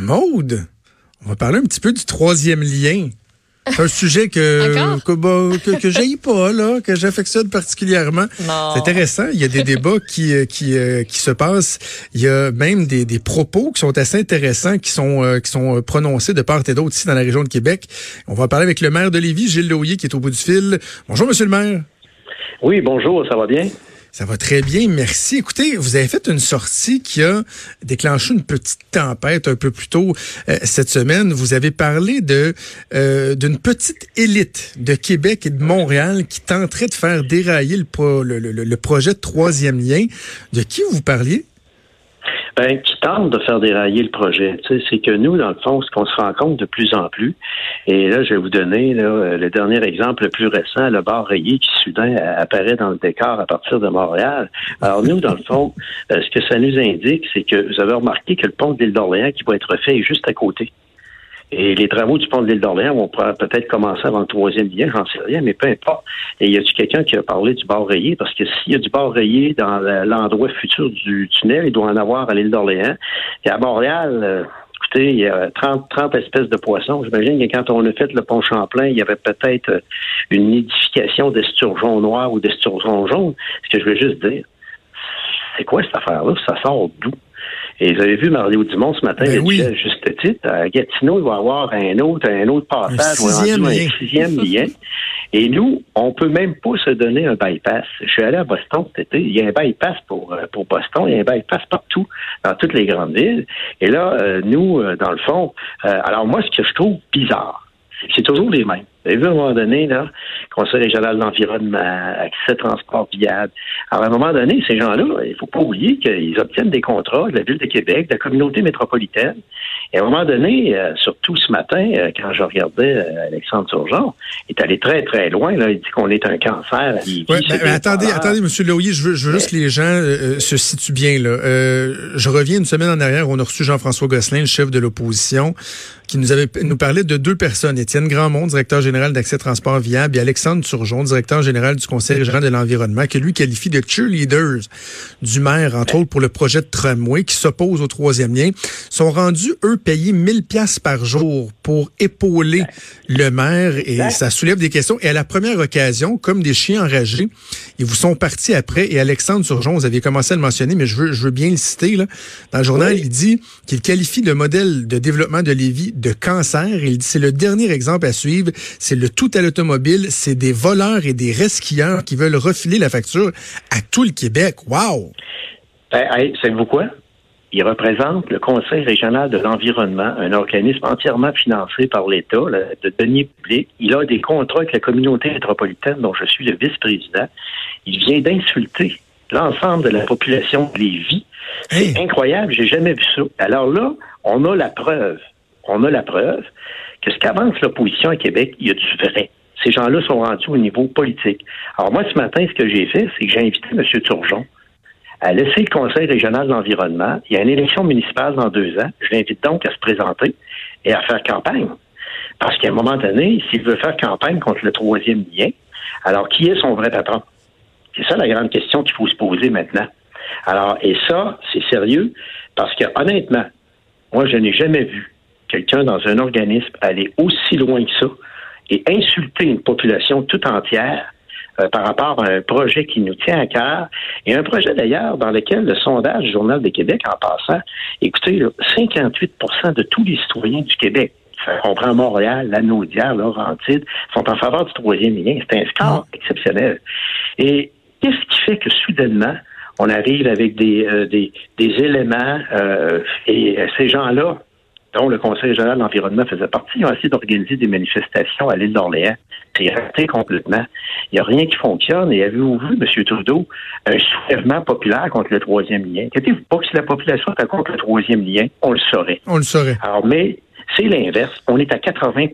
Maude, on va parler un petit peu du troisième lien. C'est un sujet que que, bah, que, que j'aille pas là, que j'affectionne particulièrement. C'est intéressant. Il y a des débats qui euh, qui euh, qui se passent. Il y a même des, des propos qui sont assez intéressants, qui sont euh, qui sont prononcés de part et d'autre ici dans la région de Québec. On va parler avec le maire de Lévis, Gilles Loyer, qui est au bout du fil. Bonjour, Monsieur le maire. Oui, bonjour. Ça va bien? Ça va très bien, merci. Écoutez, vous avez fait une sortie qui a déclenché une petite tempête un peu plus tôt euh, cette semaine. Vous avez parlé de euh, d'une petite élite de Québec et de Montréal qui tenterait de faire dérailler le, le, projet de troisième lien. De qui vous parliez? Ben, qui tente de faire dérailler le projet. C'est que nous, dans le fond, ce qu'on se rend compte de plus en plus, et là, je vais vous donner là, le dernier exemple le plus récent, le bar rayé qui soudain apparaît dans le décor à partir de Montréal. Alors nous, dans le fond, euh, ce que ça nous indique, c'est que vous avez remarqué que le pont de l'île d'Orléans qui va être fait est juste à côté. Et les travaux du pont de l'île d'Orléans vont peut-être commencer avant le troisième lien, j'en sais rien, mais peu importe. Et y a-tu quelqu'un qui a parlé du bord rayé? Parce que s'il y a du bord rayé dans l'endroit futur du tunnel, il doit en avoir à l'île d'Orléans. Et à Montréal, euh, écoutez, il y a 30, 30 espèces de poissons. J'imagine que quand on a fait le pont Champlain, il y avait peut-être une nidification d'esturgeons noirs ou d'esturgeons jaunes. Ce que je veux juste dire, c'est quoi cette affaire-là? Ça sort d'où? Et vous avez vu Mario Dumont ce matin, ben oui. juste titre, à Gatineau, il va y avoir un autre, un autre passage, un sixième, un, lien. sixième lien. Et nous, on peut même pas se donner un bypass. Je suis allé à Boston cet été. Il y a un bypass pour, pour Boston. Il y a un bypass partout, dans toutes les grandes villes. Et là, euh, nous, euh, dans le fond, euh, alors moi, ce que je trouve bizarre, c'est toujours les mêmes. Vous avez vu à un moment donné, là, Conseil régional de l'environnement, accès transport viable. Alors, à un moment donné, ces gens-là, il ne faut pas oublier qu'ils obtiennent des contrats de la Ville de Québec, de la communauté métropolitaine. Et à un moment donné, euh, surtout ce matin, euh, quand je regardais euh, Alexandre Turgeon, il est allé très, très loin. Là. Il dit qu'on est un cancer. Il, ouais, mais, mais attendez, attendez, M. Loyer, je veux, je veux juste que les gens se situent bien. Là. Je reviens une semaine en arrière, on a reçu Jean-François Gosselin, le chef de l'opposition, qui nous avait nous parlait de deux personnes. Étienne Grandmont, directeur général d'Accès Transport Viable, et Alexandre Turgeon, directeur général du Conseil régional de l'environnement, que lui qualifie de cheerleaders du maire, entre autres pour le projet de tramway qui s'oppose au troisième lien, sont rendus, eux, payés 1000 pièces par jour pour épauler le maire et ça soulève des questions. Et à la première occasion, comme des chiens enragés, ils vous sont partis après et Alexandre Turgeon, vous aviez commencé à le mentionner, mais je veux, je veux bien le citer, là. Dans le journal, oui. il dit qu'il qualifie le modèle de développement de Lévis de cancer. Il dit c'est le dernier exemple à suivre. C'est le tout à l'automobile. C'est des voleurs et des resquilleurs qui veulent refiler la facture à tout le Québec. Wow! Ben, hey, savez-vous quoi? Il représente le Conseil régional de l'environnement, un organisme entièrement financé par l'État, de deniers publics. Il a des contrats avec la communauté métropolitaine dont je suis le vice-président. Il vient d'insulter l'ensemble de la population de Lévis. Hey. C'est incroyable, j'ai jamais vu ça. Alors là, on a la preuve. On a la preuve que ce qu'avance l'opposition à Québec, il y a du vrai? Ces gens-là sont rendus au niveau politique. Alors moi, ce matin, ce que j'ai fait, c'est que j'ai invité M. Turgeon à laisser le Conseil régional de l'environnement. Il y a une élection municipale dans deux ans. Je l'invite donc à se présenter et à faire campagne. Parce qu'à un moment donné, s'il veut faire campagne contre le troisième lien, alors qui est son vrai patron? C'est ça la grande question qu'il faut se poser maintenant. Alors, et ça, c'est sérieux, parce que honnêtement, moi, je n'ai jamais vu quelqu'un dans un organisme aller aussi loin que ça et insulter une population tout entière euh, par rapport à un projet qui nous tient à cœur, et un projet d'ailleurs dans lequel le sondage du Journal de Québec, en passant, écoutez, là, 58 de tous les citoyens du Québec, ça comprend Montréal, Lanaudière, Laurentide, sont en faveur du troisième lien. C'est un score exceptionnel. Et qu'est-ce qui fait que soudainement, on arrive avec des, euh, des, des éléments euh, et ces gens-là dont le Conseil régional de l'environnement faisait partie, ont essayé d'organiser des manifestations à l'île d'Orléans. C'est raté complètement. Il n'y a rien qui fonctionne. Et avez-vous vu, M. Trudeau, un soulèvement populaire contre le troisième lien? Inquiétez-vous pas que si la population était contre le troisième lien, on le saurait. On le saurait. Alors, mais c'est l'inverse. On est à 80%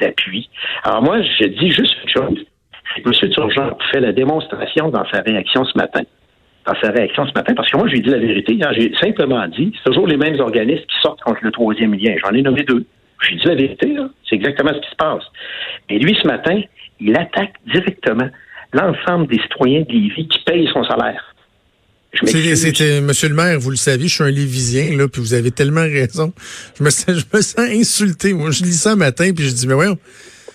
d'appui. Alors moi, je dis juste une chose. M. Turgeon fait la démonstration dans sa réaction ce matin dans sa réaction ce matin, parce que moi, j'ai dit la vérité. Hein, j'ai simplement dit, c'est toujours les mêmes organismes qui sortent contre le troisième lien. J'en ai nommé deux. J'ai dit la vérité, c'est exactement ce qui se passe. Et lui, ce matin, il attaque directement l'ensemble des citoyens de Lévis qui payent son salaire. C'était, Monsieur le maire, vous le savez, je suis un Lévisien, là, puis vous avez tellement raison. Je me, sens, je me sens insulté. Moi, je lis ça un matin, puis je dis, mais ouais,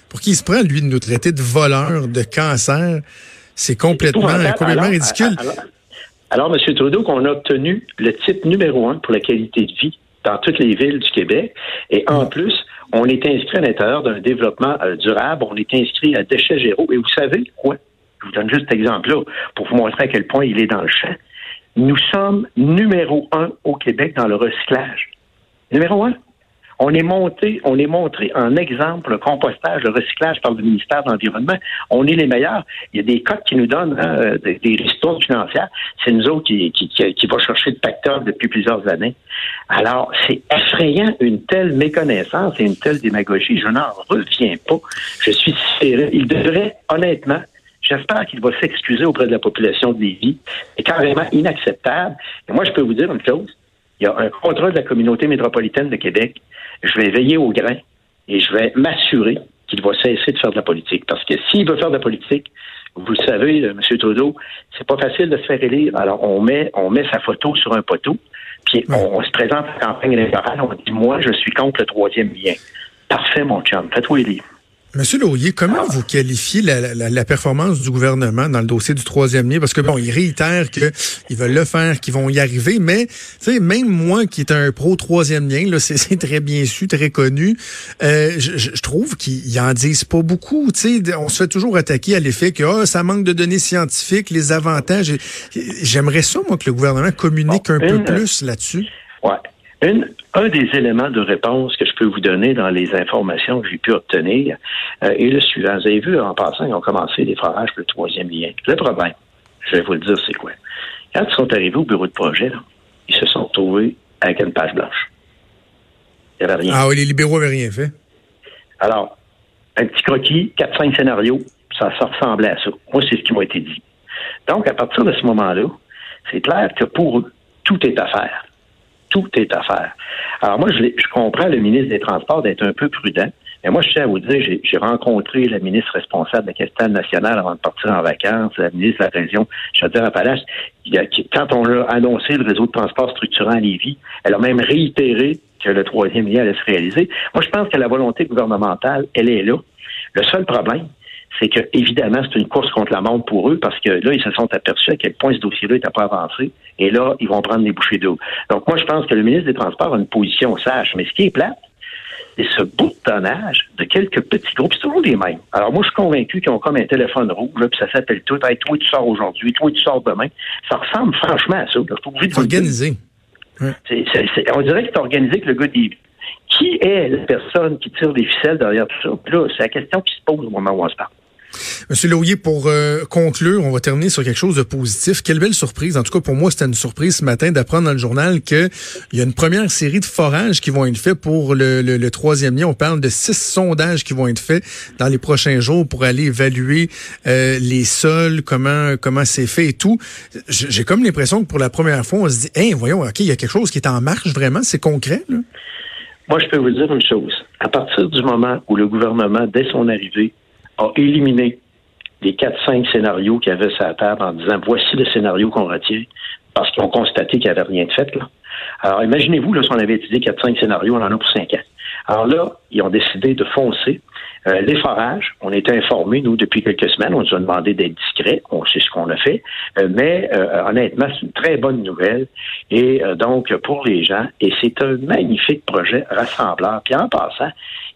pour qui il se prend, lui, de nous traiter de voleurs, de cancer? C'est complètement, complètement ridicule. Alors, M. Trudeau, qu'on a obtenu le titre numéro un pour la qualité de vie dans toutes les villes du Québec. Et en mm. plus, on est inscrit à l'intérieur d'un développement euh, durable, on est inscrit à déchets zéro. Et vous savez quoi? Je vous donne juste cet exemple-là pour vous montrer à quel point il est dans le champ. Nous sommes numéro un au Québec dans le recyclage. Numéro un. On est monté, on est montré en exemple le compostage, le recyclage par le ministère de l'Environnement. On est les meilleurs. Il y a des codes qui nous donnent hein, des, des financières. C'est nous autres qui, qui, qui, va chercher le facteur depuis plusieurs années. Alors, c'est effrayant une telle méconnaissance et une telle démagogie. Je n'en reviens pas. Je suis serré. Il devrait, honnêtement, J'espère qu'il va s'excuser auprès de la population de Lévis. C'est carrément inacceptable. Et moi, je peux vous dire une chose. Il y a un contrat de la communauté métropolitaine de Québec je vais veiller au grain et je vais m'assurer qu'il va cesser de faire de la politique. Parce que s'il veut faire de la politique, vous le savez, euh, M. Trudeau, c'est pas facile de se faire élire. Alors, on met, on met sa photo sur un poteau, puis on, se présente à la campagne électorale, on dit, moi, je suis contre le troisième lien. Parfait, mon chum, fais-toi élire. Monsieur Laurier, comment vous qualifiez la, performance du gouvernement dans le dossier du troisième lien? Parce que bon, ils réitèrent qu'ils veulent le faire, qu'ils vont y arriver, mais même moi qui est un pro troisième lien, là, c'est très bien su, très connu, euh, je, trouve qu'ils en disent pas beaucoup. On se fait toujours attaquer à l'effet que oh, ça manque de données scientifiques, les avantages. J'aimerais ça, moi, que le gouvernement communique un peu plus là-dessus. Ouais un des éléments de réponse que je peux vous donner dans les informations que j'ai pu obtenir euh, est le suivant. Vous avez vu, en passant, ils ont commencé les forages pour le troisième lien. Le problème, je vais vous le dire, c'est quoi? Quand ils sont arrivés au bureau de projet, ils se sont trouvés avec une page blanche. Il n'y avait rien. Ah oui, les libéraux n'avaient rien fait. Alors, un petit croquis, quatre, cinq scénarios, ça, ça ressemblait à ça. Moi, c'est ce qui m'a été dit. Donc, à partir de ce moment-là, c'est clair que pour eux, tout est à faire tout est à faire. Alors moi, je, comprends le ministre des Transports d'être un peu prudent. Mais moi, je tiens à vous dire, j'ai rencontré la ministre responsable de la capitale nationale avant de partir en vacances, la ministre de la région, Chaudière-Appalaches. Quand on a annoncé le réseau de transport structurant à Lévis, elle a même réitéré que le troisième lien allait se réaliser. Moi, je pense que la volonté gouvernementale, elle est là. Le seul problème, c'est que évidemment c'est une course contre la montre pour eux parce que là ils se sont aperçus à quel point ce dossier-là n'était pas avancé et là ils vont prendre des bouchées d'eau. Donc moi je pense que le ministre des Transports a une position sage, mais ce qui est plate, c'est ce boutonnage de quelques petits groupes, c'est toujours les mêmes. Alors moi je suis convaincu qu'ils ont comme un téléphone rouge puis ça s'appelle tout, hey, toi tu sors aujourd'hui, toi tu sors demain. Ça ressemble franchement à ça. C'est organisé. on dirait que c'est organisé avec le gars des qui est la personne qui tire des ficelles derrière tout ça? Puis là, c'est la question qui se pose au moment où on se parle. Monsieur Laurier, pour euh, conclure, on va terminer sur quelque chose de positif. Quelle belle surprise. En tout cas, pour moi, c'était une surprise ce matin d'apprendre dans le journal qu'il y a une première série de forages qui vont être faits pour le, troisième lien. On parle de six sondages qui vont être faits dans les prochains jours pour aller évaluer euh, les sols, comment comment c'est fait et tout. J'ai comme l'impression que pour la première fois, on se dit, hein, voyons, ok, il y a quelque chose qui est en marche vraiment, c'est concret. Moi, je peux vous dire une chose. À partir du moment où le gouvernement, dès son arrivée, a éliminé quatre, cinq scénarios qu'il y avait sur la table en disant voici le scénario qu'on retient, parce qu'ils ont constaté qu'il n'y avait rien de fait. Là. Alors, imaginez-vous, là, si on avait étudié quatre, cinq scénarios, on en a pour cinq ans. Alors là, ils ont décidé de foncer. Euh, les forages, on était informés, nous, depuis quelques semaines, on nous a demandé d'être discrets, on sait ce qu'on a fait, euh, mais euh, honnêtement, c'est une très bonne nouvelle. Et donc, pour les gens, et c'est un magnifique projet rassembleur. Puis en passant,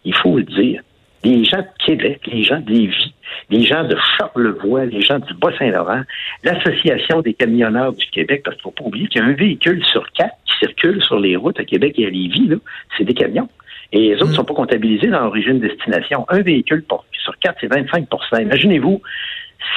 il faut le dire, les gens de Québec, les gens de Lévis, les gens de Charlevoix, les gens du Bas-Saint-Laurent, l'Association des camionneurs du Québec, parce qu'il ne faut pas oublier qu'il y a un véhicule sur quatre qui circule sur les routes à Québec et à Lévis, c'est des camions. Et les autres ne mm. sont pas comptabilisés dans l'origine-destination. Un véhicule sur quatre, c'est 25% Imaginez-vous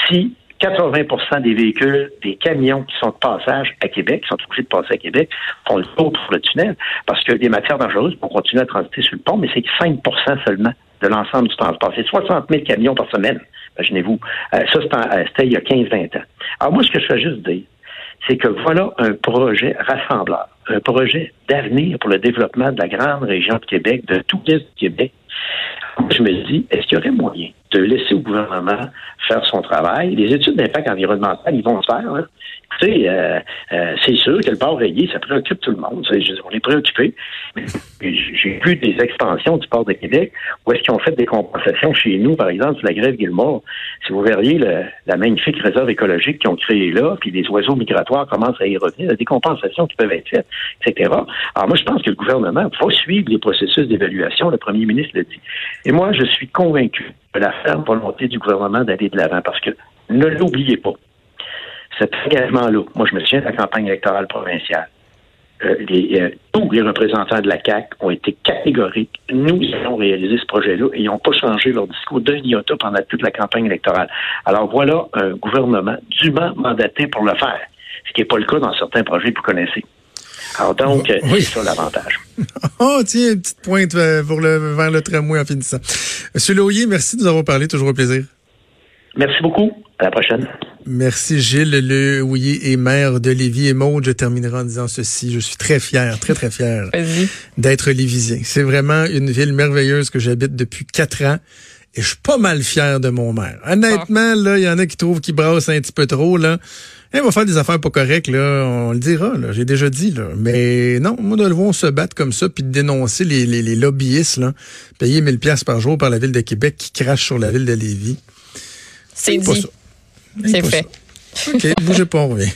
si 80% des véhicules, des camions qui sont de passage à Québec, qui sont obligés de passer à Québec, font le tour pour le tunnel, parce que les matières dangereuses vont continuer à transiter sur le pont, mais c'est 5% seulement de l'ensemble du transport. C'est 60 000 camions par semaine, imaginez-vous. Euh, ça, euh, c'était il y a 15-20 ans. Alors moi, ce que je veux juste dire, c'est que voilà un projet rassembleur, un projet d'avenir pour le développement de la grande région de Québec, de tout l'Est du Québec. Je me dis, est-ce qu'il y aurait moyen de laisser au gouvernement faire son travail? Les études d'impact environnemental, ils vont se faire. Hein? Euh, euh, c'est sûr que le port rayé, ça préoccupe tout le monde. on est préoccupé. J'ai vu des expansions du port de Québec où est-ce qu'ils ont fait des compensations chez nous, par exemple, sur la grève Guillemot. Si vous verriez la magnifique réserve écologique qu'ils ont créée là, puis les oiseaux migratoires commencent à y revenir, il y a des compensations qui peuvent être faites, etc. Alors moi, je pense que le gouvernement va suivre les processus d'évaluation. Le premier ministre l'a dit. Et moi, je suis convaincu de la ferme volonté du gouvernement d'aller de l'avant parce que ne l'oubliez pas cet engagement-là, moi je me souviens de la campagne électorale provinciale, euh, euh, tous les représentants de la CAC ont été catégoriques. Nous allons réaliser ce projet-là et ils n'ont pas changé leur discours d'un iota pendant toute la campagne électorale. Alors voilà un gouvernement dûment mandaté pour le faire, ce qui n'est pas le cas dans certains projets que vous connaissez. Alors donc, c'est ça l'avantage. oh, tiens, une petite pointe euh, pour le, vers le tramway en finissant. Monsieur Loyer, merci de nous avoir parlé. Toujours un plaisir. Merci beaucoup. À la prochaine. Merci Gilles Le Houillet et maire de Lévis. Et Maud, je terminerai en disant ceci. Je suis très fier, très très fier d'être lévisien. C'est vraiment une ville merveilleuse que j'habite depuis quatre ans. Et je suis pas mal fier de mon maire. Honnêtement, là, il y en a qui trouvent qu'il brasse un petit peu trop, là. Il va faire des affaires pas correctes, là. On le dira, là. J'ai déjà dit, là. Mais non, moi, de le voir se battre comme ça puis de dénoncer les, les, les lobbyistes, là. Payer 1000 pièces par jour par la ville de Québec qui crache sur la ville de Lévis. C'est dit. C'est fait. OK, bougez pas, on revient.